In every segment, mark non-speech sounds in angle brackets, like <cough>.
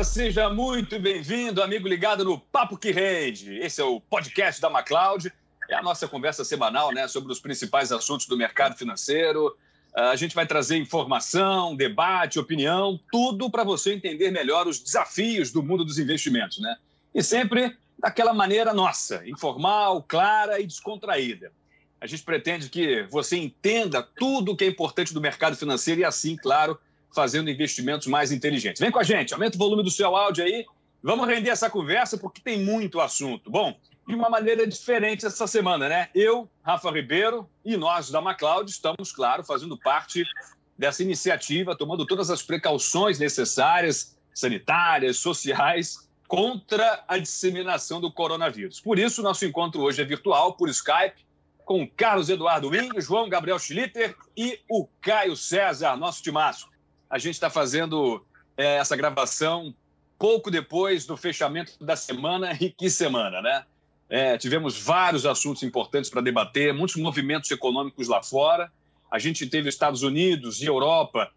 Olá, seja muito bem-vindo, amigo ligado no Papo que Rende. Esse é o podcast da MacLeod. É a nossa conversa semanal né, sobre os principais assuntos do mercado financeiro. A gente vai trazer informação, debate, opinião, tudo para você entender melhor os desafios do mundo dos investimentos, né? E sempre daquela maneira nossa, informal, clara e descontraída. A gente pretende que você entenda tudo o que é importante do mercado financeiro e assim, claro, fazendo investimentos mais inteligentes. Vem com a gente, aumenta o volume do seu áudio aí. Vamos render essa conversa porque tem muito assunto. Bom, de uma maneira diferente essa semana, né? Eu, Rafa Ribeiro e nós da MacLeod estamos, claro, fazendo parte dessa iniciativa, tomando todas as precauções necessárias, sanitárias, sociais, contra a disseminação do coronavírus. Por isso, nosso encontro hoje é virtual, por Skype, com Carlos Eduardo Wing, João Gabriel Schlitter e o Caio César, nosso timaço. A gente está fazendo é, essa gravação pouco depois do fechamento da semana. E que semana, né? É, tivemos vários assuntos importantes para debater, muitos movimentos econômicos lá fora. A gente teve Estados Unidos e Europa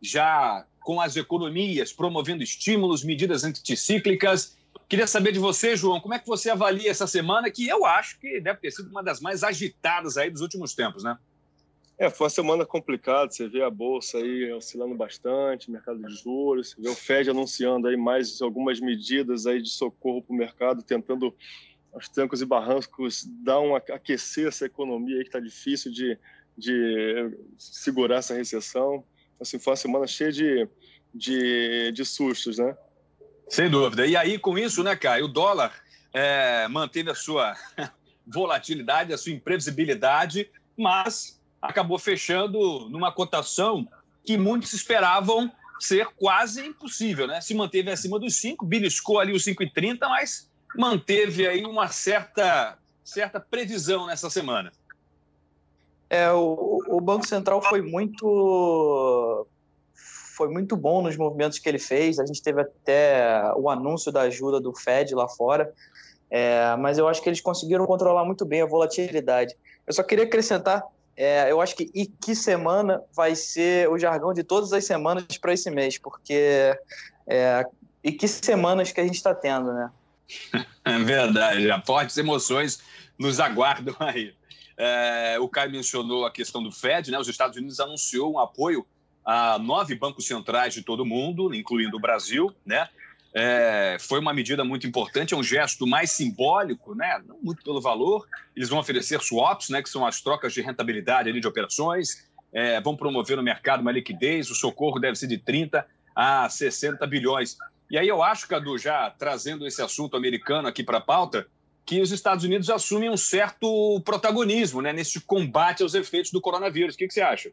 já com as economias promovendo estímulos, medidas anticíclicas. Queria saber de você, João, como é que você avalia essa semana, que eu acho que deve ter sido uma das mais agitadas aí dos últimos tempos, né? É, foi uma semana complicada, você vê a bolsa aí oscilando bastante, mercado de juros, você vê o Fed anunciando aí mais algumas medidas aí de socorro para o mercado, tentando aos trancos e barrancos dar um aquecer essa economia aí que está difícil de, de segurar essa recessão. Assim, foi uma semana cheia de, de, de sustos, né? Sem dúvida. E aí, com isso, né, Caio, o dólar é, manteve a sua <laughs> volatilidade, a sua imprevisibilidade, mas acabou fechando numa cotação que muitos esperavam ser quase impossível, né? Se manteve acima dos 5, beliscou ali os 5,30, mas manteve aí uma certa, certa previsão nessa semana. É, o, o Banco Central foi muito foi muito bom nos movimentos que ele fez. A gente teve até o anúncio da ajuda do Fed lá fora, é, mas eu acho que eles conseguiram controlar muito bem a volatilidade. Eu só queria acrescentar é, eu acho que e que semana vai ser o jargão de todas as semanas para esse mês, porque é, e que semanas que a gente está tendo, né? <laughs> É verdade, fortes emoções nos aguardam aí. É, o Caio mencionou a questão do Fed, né? Os Estados Unidos anunciou um apoio a nove bancos centrais de todo o mundo, incluindo o Brasil, né? É, foi uma medida muito importante, é um gesto mais simbólico, né? não muito pelo valor. Eles vão oferecer swaps, né? que são as trocas de rentabilidade ali, de operações, é, vão promover no mercado uma liquidez, o socorro deve ser de 30 a 60 bilhões. E aí eu acho, Cadu, já trazendo esse assunto americano aqui para a pauta, que os Estados Unidos assumem um certo protagonismo né, nesse combate aos efeitos do coronavírus. O que, que você acha?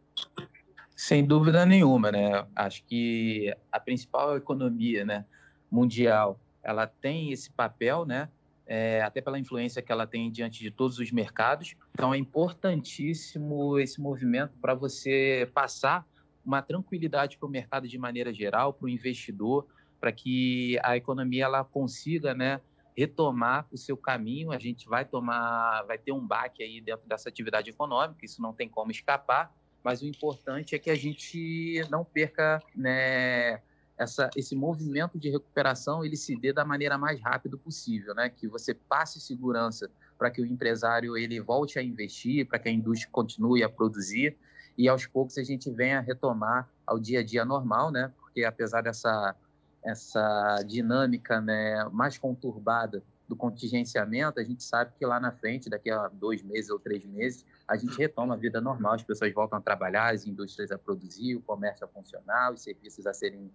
Sem dúvida nenhuma, né? Acho que a principal economia, né? Mundial, ela tem esse papel, né? É, até pela influência que ela tem diante de todos os mercados. Então, é importantíssimo esse movimento para você passar uma tranquilidade para o mercado de maneira geral, para o investidor, para que a economia ela consiga, né, retomar o seu caminho. A gente vai tomar, vai ter um baque aí dentro dessa atividade econômica, isso não tem como escapar. Mas o importante é que a gente não perca, né, essa, esse movimento de recuperação ele se dê da maneira mais rápida possível, né? Que você passe segurança para que o empresário ele volte a investir, para que a indústria continue a produzir e aos poucos a gente venha retomar ao dia a dia normal, né? Porque apesar dessa essa dinâmica né, mais conturbada do contingenciamento, a gente sabe que lá na frente, daqui a dois meses ou três meses, a gente retoma a vida normal, as pessoas voltam a trabalhar, as indústrias a produzir, o comércio a funcionar, os serviços a serem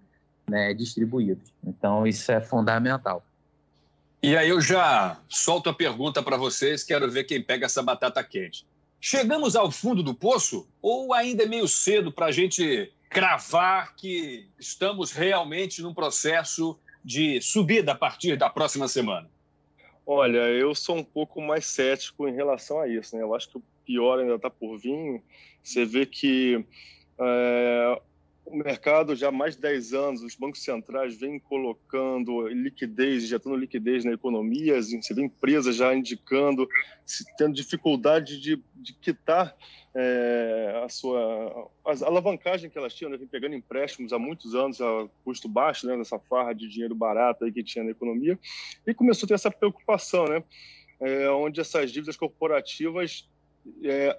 né, distribuídos. Então, isso é fundamental. E aí eu já solto a pergunta para vocês, quero ver quem pega essa batata quente. Chegamos ao fundo do poço ou ainda é meio cedo para a gente cravar que estamos realmente num processo de subida a partir da próxima semana? Olha, eu sou um pouco mais cético em relação a isso. Né? Eu acho que o pior ainda está por vir. Você vê que é, o mercado já há mais de 10 anos, os bancos centrais vêm colocando liquidez, injetando liquidez na economia, você vê empresas já indicando, tendo dificuldade de, de quitar é, a sua a alavancagem que elas tinham, né? vem pegando empréstimos há muitos anos a custo baixo, né? nessa farra de dinheiro barato aí que tinha na economia, e começou a ter essa preocupação, né? É, onde essas dívidas corporativas é,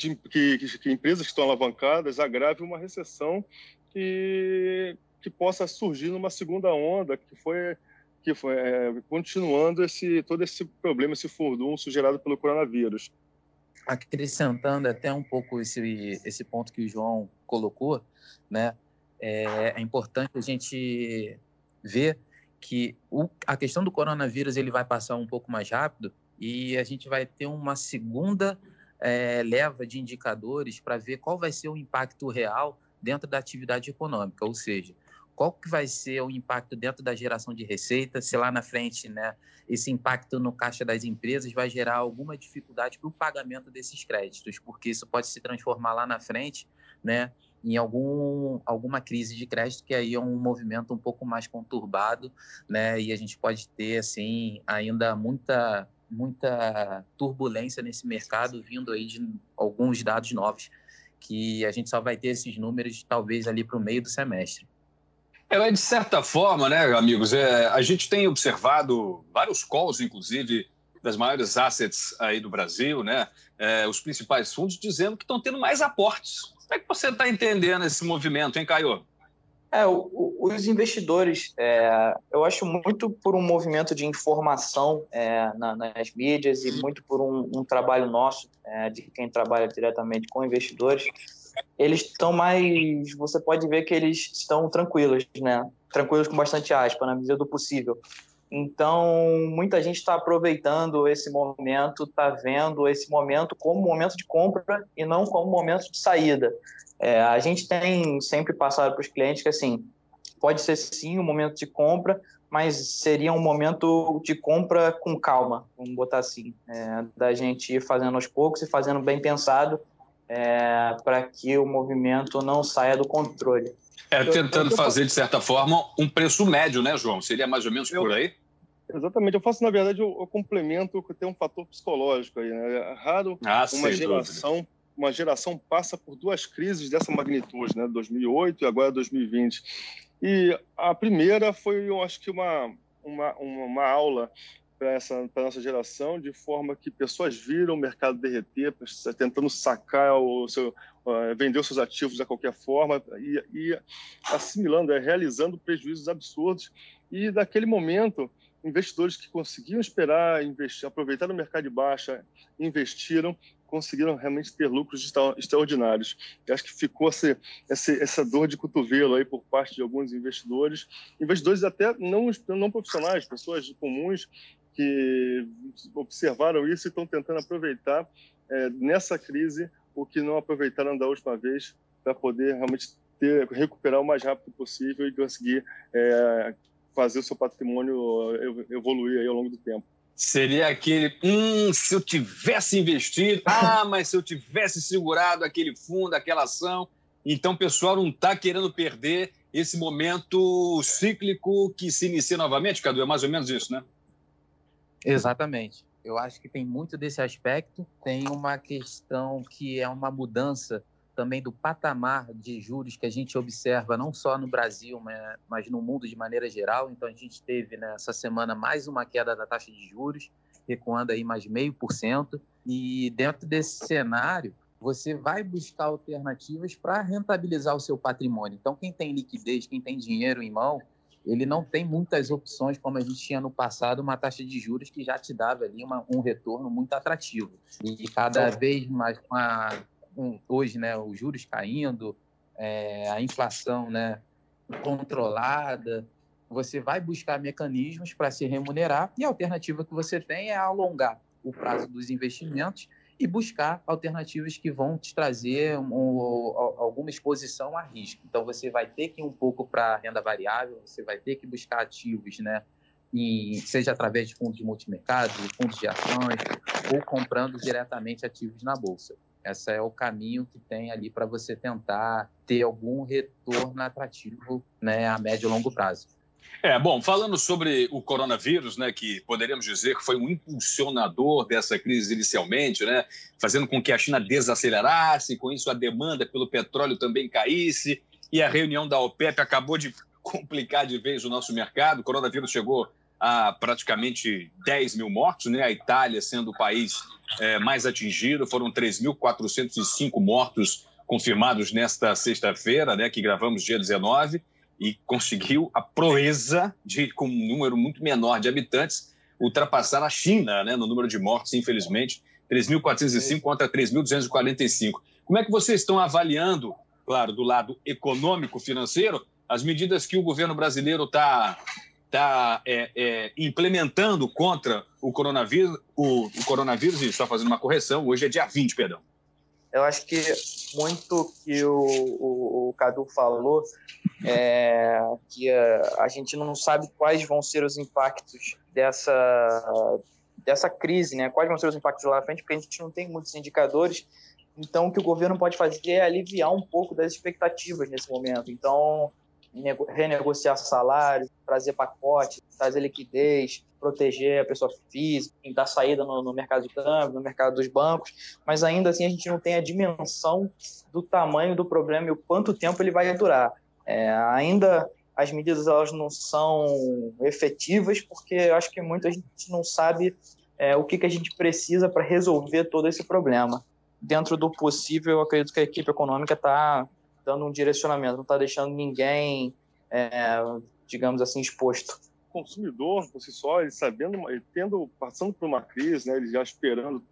que, que, que, empresas que estão alavancadas agravem uma recessão que, que possa surgir numa segunda onda, que foi que foi é, continuando esse todo esse problema, esse furdunço gerado pelo coronavírus. Acrescentando até um pouco esse esse ponto que o João colocou, né? É, é importante a gente ver que o, a questão do coronavírus ele vai passar um pouco mais rápido e a gente vai ter uma segunda é, leva de indicadores para ver qual vai ser o impacto real dentro da atividade econômica, ou seja, qual que vai ser o impacto dentro da geração de receita, se lá na frente, né, esse impacto no caixa das empresas vai gerar alguma dificuldade para o pagamento desses créditos, porque isso pode se transformar lá na frente, né, em algum, alguma crise de crédito, que aí é um movimento um pouco mais conturbado, né, e a gente pode ter, assim, ainda muita muita turbulência nesse mercado, vindo aí de alguns dados novos, que a gente só vai ter esses números talvez ali para o meio do semestre. É, de certa forma, né, amigos, é, a gente tem observado vários calls, inclusive, das maiores assets aí do Brasil, né, é, os principais fundos dizendo que estão tendo mais aportes. Como é que você está entendendo esse movimento, hein, Caio? É, o, os investidores, é, eu acho muito por um movimento de informação é, na, nas mídias e muito por um, um trabalho nosso, é, de quem trabalha diretamente com investidores, eles estão mais. Você pode ver que eles estão tranquilos, né? Tranquilos com bastante aspa, na medida do possível. Então, muita gente está aproveitando esse momento, está vendo esse momento como momento de compra e não como momento de saída. É, a gente tem sempre passado para os clientes que, assim, pode ser sim um momento de compra, mas seria um momento de compra com calma, vamos botar assim, é, da gente ir fazendo aos poucos e fazendo bem pensado é, para que o movimento não saia do controle. É, tentando fazer, de certa forma, um preço médio, né, João? Seria mais ou menos por aí? Exatamente. Eu faço, na verdade, o, o complemento que tem um fator psicológico aí. Né? É raro ah, uma geração dúvida uma geração passa por duas crises dessa magnitude, né? 2008 e agora 2020. E a primeira foi, eu acho que uma uma, uma aula para essa pra nossa geração, de forma que pessoas viram o mercado derreter, tentando sacar o seu, uh, vender os seus ativos de qualquer forma e, e assimilando, é, realizando prejuízos absurdos. E daquele momento, investidores que conseguiam esperar, investir, aproveitar o mercado de baixa, investiram conseguiram realmente ter lucros extraordinários. Eu acho que ficou essa, essa, essa, dor de cotovelo aí por parte de alguns investidores, investidores até não, não profissionais, pessoas comuns que observaram isso e estão tentando aproveitar é, nessa crise o que não aproveitaram da última vez para poder realmente ter, recuperar o mais rápido possível e conseguir é, fazer o seu patrimônio evoluir aí ao longo do tempo. Seria aquele, hum, se eu tivesse investido, ah, mas se eu tivesse segurado aquele fundo, aquela ação. Então, o pessoal não está querendo perder esse momento cíclico que se inicia novamente, Cadu? É mais ou menos isso, né? Exatamente. Eu acho que tem muito desse aspecto. Tem uma questão que é uma mudança também do patamar de juros que a gente observa não só no Brasil, mas no mundo de maneira geral. Então, a gente teve nessa semana mais uma queda da taxa de juros, recuando aí mais meio por cento. E dentro desse cenário, você vai buscar alternativas para rentabilizar o seu patrimônio. Então, quem tem liquidez, quem tem dinheiro em mão, ele não tem muitas opções, como a gente tinha no passado, uma taxa de juros que já te dava ali uma, um retorno muito atrativo. E cada vez mais com a com hoje, né, os juros caindo, é, a inflação, né, controlada, você vai buscar mecanismos para se remunerar e a alternativa que você tem é alongar o prazo dos investimentos e buscar alternativas que vão te trazer um, alguma exposição a risco. Então, você vai ter que ir um pouco para renda variável, você vai ter que buscar ativos, né? E, seja através de fundos de multimercado, fundos de ações, ou comprando diretamente ativos na Bolsa. Esse é o caminho que tem ali para você tentar ter algum retorno atrativo né, a médio e longo prazo. É, bom, falando sobre o coronavírus, né, que poderíamos dizer que foi um impulsionador dessa crise inicialmente, né, fazendo com que a China desacelerasse, com isso a demanda pelo petróleo também caísse, e a reunião da OPEP acabou de <laughs> complicar de vez o nosso mercado. O coronavírus chegou a praticamente 10 mil mortos, né? A Itália sendo o país é, mais atingido, foram 3.405 mortos confirmados nesta sexta-feira, né? Que gravamos dia 19 e conseguiu a proeza de, com um número muito menor de habitantes, ultrapassar a China, né? No número de mortes, infelizmente, 3.405 contra 3.245. Como é que vocês estão avaliando, claro, do lado econômico financeiro, as medidas que o governo brasileiro está tá, é, é, implementando contra o coronavírus, o, o coronavírus, e só fazendo uma correção, hoje é dia 20, perdão. Eu acho que muito que o, o, o Cadu falou é que a, a, gente não sabe quais vão ser os impactos dessa, dessa crise, né? Quais vão ser os impactos lá na frente, porque a gente não tem muitos indicadores. Então, o que o governo pode fazer é aliviar um pouco das expectativas nesse momento. Então, renegociar salários, trazer pacotes, trazer liquidez, proteger a pessoa física, dar saída no, no, mercado de câmbio, no mercado dos bancos, mas ainda assim a gente não tem a dimensão do tamanho do problema e o quanto tempo ele vai durar. É, ainda as medidas elas não são efetivas porque eu acho que muita gente não sabe é, o que, que a gente precisa para resolver todo esse problema. Dentro do possível, eu acredito que a equipe econômica está dando um direcionamento, não está deixando ninguém, é, digamos assim, exposto. O consumidor, por si só, ele sabendo, ele tendo, passando por uma crise, né, ele já esperando,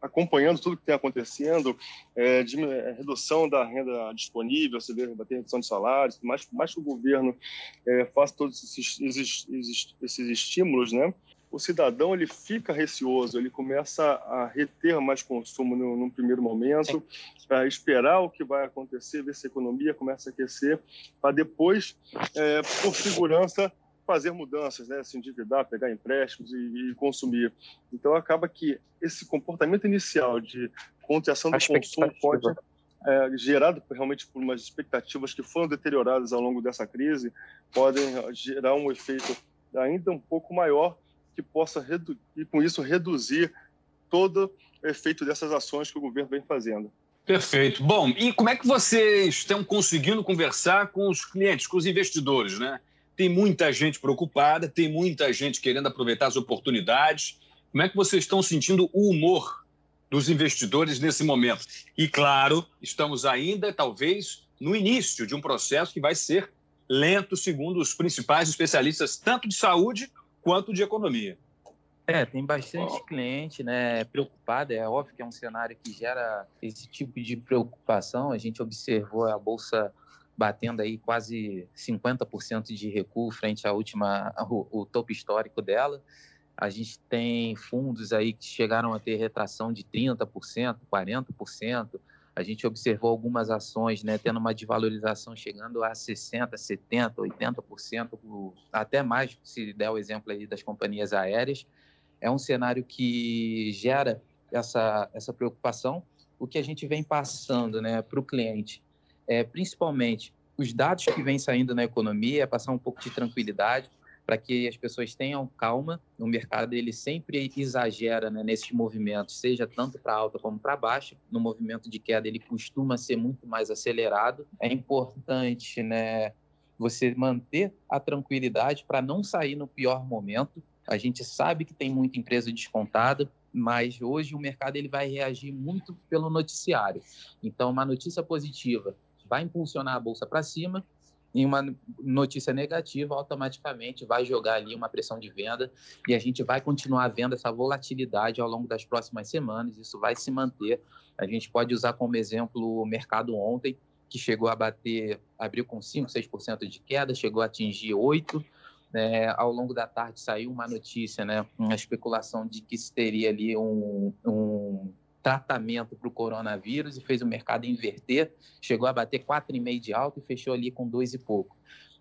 acompanhando tudo que tem acontecendo, é, de, é, redução da renda disponível, você vê, vai ter redução de salários, mais, mais que o governo é, faça todos esses, esses, esses estímulos, né, o cidadão ele fica receoso, ele começa a reter mais consumo no, num primeiro momento, para esperar o que vai acontecer, ver se a economia começa a aquecer, para depois, é, por segurança, fazer mudanças, né? se endividar, pegar empréstimos e, e, consumir. Então acaba que esse comportamento inicial de contenção do consumo pode é, gerado realmente por umas expectativas que foram deterioradas ao longo dessa crise, podem gerar um efeito ainda um pouco maior que possa, e com isso, reduzir todo o efeito dessas ações que o governo vem fazendo. Perfeito. Bom, e como é que vocês estão conseguindo conversar com os clientes, com os investidores, né? Tem muita gente preocupada, tem muita gente querendo aproveitar as oportunidades. Como é que vocês estão sentindo o humor dos investidores nesse momento? E, claro, estamos ainda, talvez, no início de um processo que vai ser lento, segundo os principais especialistas, tanto de saúde quanto de economia. É, tem bastante cliente né, preocupado. É óbvio que é um cenário que gera esse tipo de preocupação. A gente observou a Bolsa batendo aí quase 50% de recuo frente à última, o, topo histórico dela. A gente tem fundos aí que chegaram a ter retração de 30%, 40%. A gente observou algumas ações né, tendo uma desvalorização chegando a 60%, 70%, 80%, até mais, se der o exemplo aí das companhias aéreas. É um cenário que gera essa, essa preocupação. O que a gente vem passando né, para o cliente, é, principalmente os dados que vêm saindo na economia, é passar um pouco de tranquilidade, para que as pessoas tenham calma. O mercado ele sempre exagera né, nesses movimentos, seja tanto para alta como para baixa. No movimento de queda ele costuma ser muito mais acelerado. É importante, né, você manter a tranquilidade para não sair no pior momento. A gente sabe que tem muita empresa descontada, mas hoje o mercado ele vai reagir muito pelo noticiário. Então, uma notícia positiva vai impulsionar a bolsa para cima em uma notícia negativa, automaticamente vai jogar ali uma pressão de venda e a gente vai continuar vendo essa volatilidade ao longo das próximas semanas. Isso vai se manter. A gente pode usar como exemplo o mercado ontem, que chegou a bater, abriu com 5, 6% de queda, chegou a atingir 8%. É, ao longo da tarde saiu uma notícia, né, uma especulação de que se teria ali um, um tratamento para o coronavírus e fez o mercado inverter, chegou a bater 4,5 de alta e fechou ali com dois e pouco.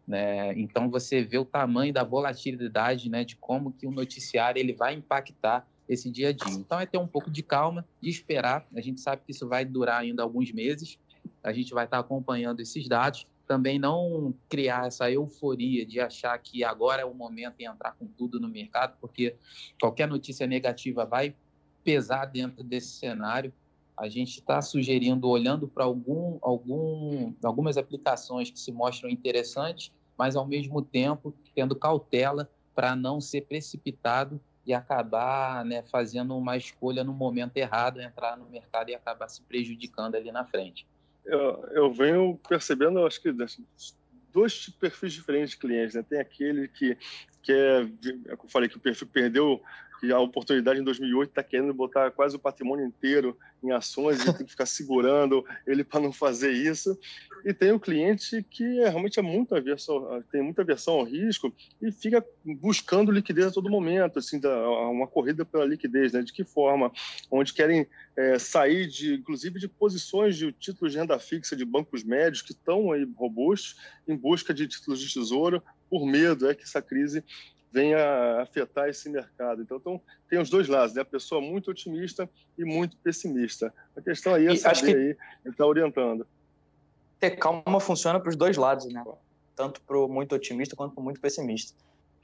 Né? Então você vê o tamanho da volatilidade, né, de como que o noticiário ele vai impactar esse dia a dia. Então é ter um pouco de calma, de esperar. A gente sabe que isso vai durar ainda alguns meses. A gente vai estar acompanhando esses dados. Também não criar essa euforia de achar que agora é o momento de entrar com tudo no mercado, porque qualquer notícia negativa vai pesar dentro desse cenário. A gente está sugerindo, olhando para algum, algum, algumas aplicações que se mostram interessantes, mas ao mesmo tempo tendo cautela para não ser precipitado e acabar né, fazendo uma escolha no momento errado, entrar no mercado e acabar se prejudicando ali na frente. Eu, eu venho percebendo, acho que dois perfis diferentes de clientes. Né? Tem aquele que quer, é, eu falei que o perfil perdeu que a oportunidade em 2008 está querendo botar quase o patrimônio inteiro em ações e tem que ficar <laughs> segurando ele para não fazer isso. E tem o cliente que é, realmente é muito aversão, tem muita aversão ao risco e fica buscando liquidez a todo momento, assim, uma corrida pela liquidez, né? De que forma? Onde querem é, sair de, inclusive, de posições de títulos de renda fixa de bancos médios que estão aí robustos em busca de títulos de tesouro por medo é que essa crise venha afetar esse mercado. Então, então, tem os dois lados, né? A pessoa muito otimista e muito pessimista. A questão aí é e saber que... aí, está orientando. Ter calma funciona para os dois lados, né? Tanto para o muito otimista quanto para o muito pessimista.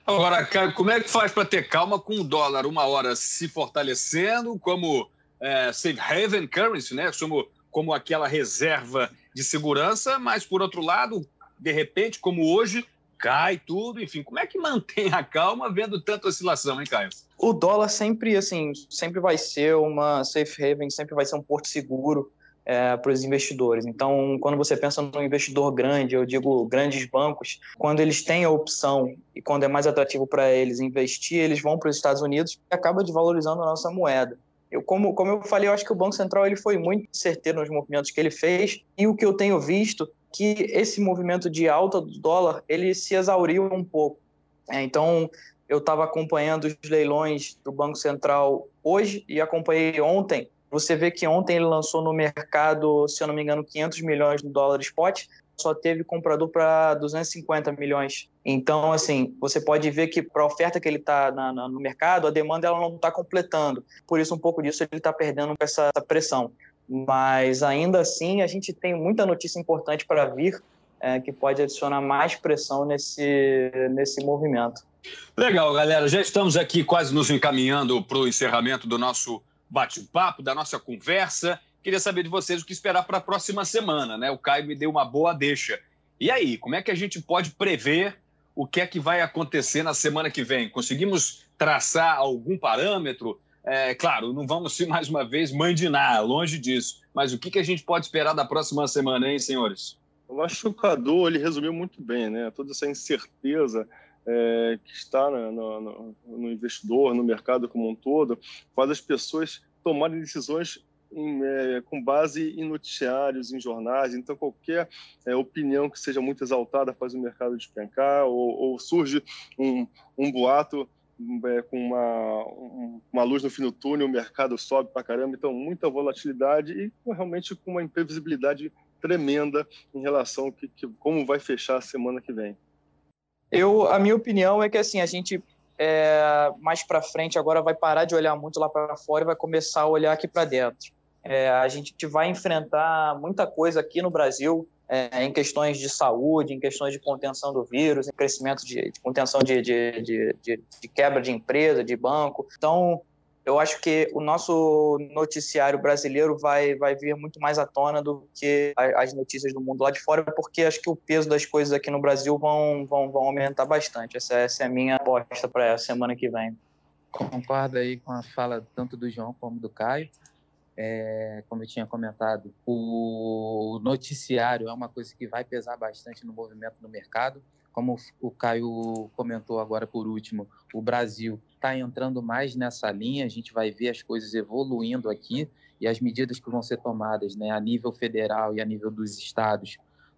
Agora, como é que faz para ter calma com o dólar uma hora se fortalecendo como é, safe haven currency, né? Como, como aquela reserva de segurança, mas por outro lado, de repente, como hoje, cai tudo, enfim, como é que mantém a calma vendo tanta oscilação, hein, Caio? O dólar sempre, assim, sempre vai ser uma safe haven, sempre vai ser um porto seguro é, para os investidores. Então, quando você pensa num investidor grande, eu digo grandes bancos, quando eles têm a opção e quando é mais atrativo para eles investir, eles vão para os Estados Unidos e acaba desvalorizando a nossa moeda. Eu, como, como eu falei, eu acho que o Banco Central ele foi muito certeiro nos movimentos que ele fez e o que eu tenho visto que esse movimento de alta do dólar ele se exauriu um pouco. É, então, eu estava acompanhando os leilões do Banco Central hoje e acompanhei ontem. Você vê que ontem ele lançou no mercado, se eu não me engano, 500 milhões de dólares spot, só teve comprador para 250 milhões. Então, assim, você pode ver que para a oferta que ele está no mercado, a demanda ela não está completando. Por isso, um pouco disso ele está perdendo essa pressão mas ainda assim a gente tem muita notícia importante para vir é, que pode adicionar mais pressão nesse, nesse movimento. Legal, galera. Já estamos aqui quase nos encaminhando para o encerramento do nosso bate-papo, da nossa conversa. Queria saber de vocês o que esperar para a próxima semana, né? O Caio me deu uma boa deixa. E aí, como é que a gente pode prever o que é que vai acontecer na semana que vem? Conseguimos traçar algum parâmetro? É, claro, não vamos mais uma vez mandinar, longe disso. Mas o que, que a gente pode esperar da próxima semana, hein, senhores? Eu acho que o Cadu ele resumiu muito bem, né? Toda essa incerteza é, que está no, no, no, investidor, no mercado como um todo, faz as pessoas tomarem decisões em, é, com base em noticiários, em jornais. Então, qualquer é, opinião que seja muito exaltada faz o mercado despencar, ou, ou surge um, um boato é, com uma, uma luz no fim do túnel, o mercado sobe para caramba, então muita volatilidade e realmente com uma imprevisibilidade tremenda em relação a que, que, como vai fechar a semana que vem. Eu, a minha opinião é que assim a gente é, mais para frente agora vai parar de olhar muito lá para fora e vai começar a olhar aqui para dentro. É, a gente vai enfrentar muita coisa aqui no Brasil é, em questões de saúde, em questões de contenção do vírus, em crescimento de, de contenção de, de, de, quebra de empresa, de banco. Então, eu acho que o nosso noticiário brasileiro vai, vai vir muito mais à tona do que as notícias do mundo lá de fora, porque acho que o peso das coisas aqui no Brasil vão, vão, vão aumentar bastante. Essa, essa é a minha aposta para a semana que vem. Concordo aí com a fala tanto do João como do Caio é, como eu tinha comentado, o noticiário é uma coisa que vai pesar bastante no movimento do mercado. Como o Caio comentou agora por último, o Brasil está entrando mais nessa linha, a gente vai ver as coisas evoluindo aqui e as medidas que vão ser tomadas né, a nível federal e a nível dos estados,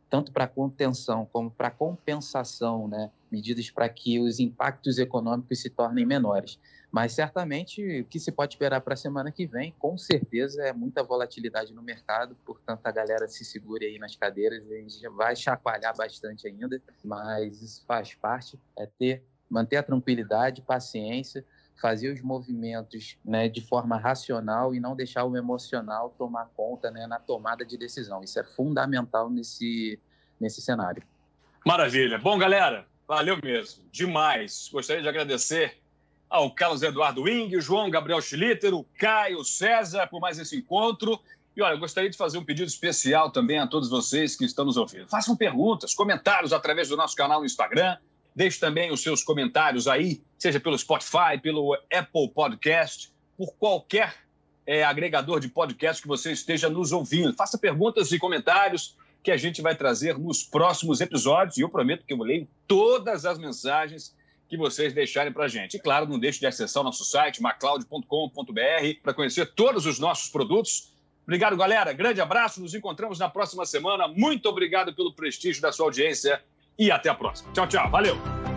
tanto para contenção como para compensação, né, medidas para que os impactos econômicos se tornem menores. Mas certamente o que se pode esperar para a semana que vem, com certeza, é muita volatilidade no mercado, portanto a galera se segure aí nas cadeiras, a gente vai chacoalhar bastante ainda, mas isso faz parte, é ter, manter a tranquilidade, paciência, fazer os movimentos né, de forma racional e não deixar o emocional tomar conta né, na tomada de decisão. Isso é fundamental nesse, nesse cenário. Maravilha. Bom, galera, valeu mesmo. Demais. Gostaria de agradecer ao Carlos Eduardo Wing, João Gabriel Schlitter, o Caio César por mais esse encontro. E olha, gostaria de fazer um pedido especial também a todos vocês que estão nos ouvindo. Façam perguntas, comentários através do nosso canal no Instagram. Deixe também os seus comentários aí, seja pelo Spotify, pelo Apple Podcast, por qualquer é, agregador de podcast que você esteja nos ouvindo. Faça perguntas e comentários que a gente vai trazer nos próximos episódios. E eu prometo que eu leio todas as mensagens que vocês deixarem para a gente. E claro, não deixe de acessar o nosso site, macloud.com.br, para conhecer todos os nossos produtos. Obrigado, galera. Grande abraço. Nos encontramos na próxima semana. Muito obrigado pelo prestígio da sua audiência e até a próxima. Tchau, tchau. Valeu!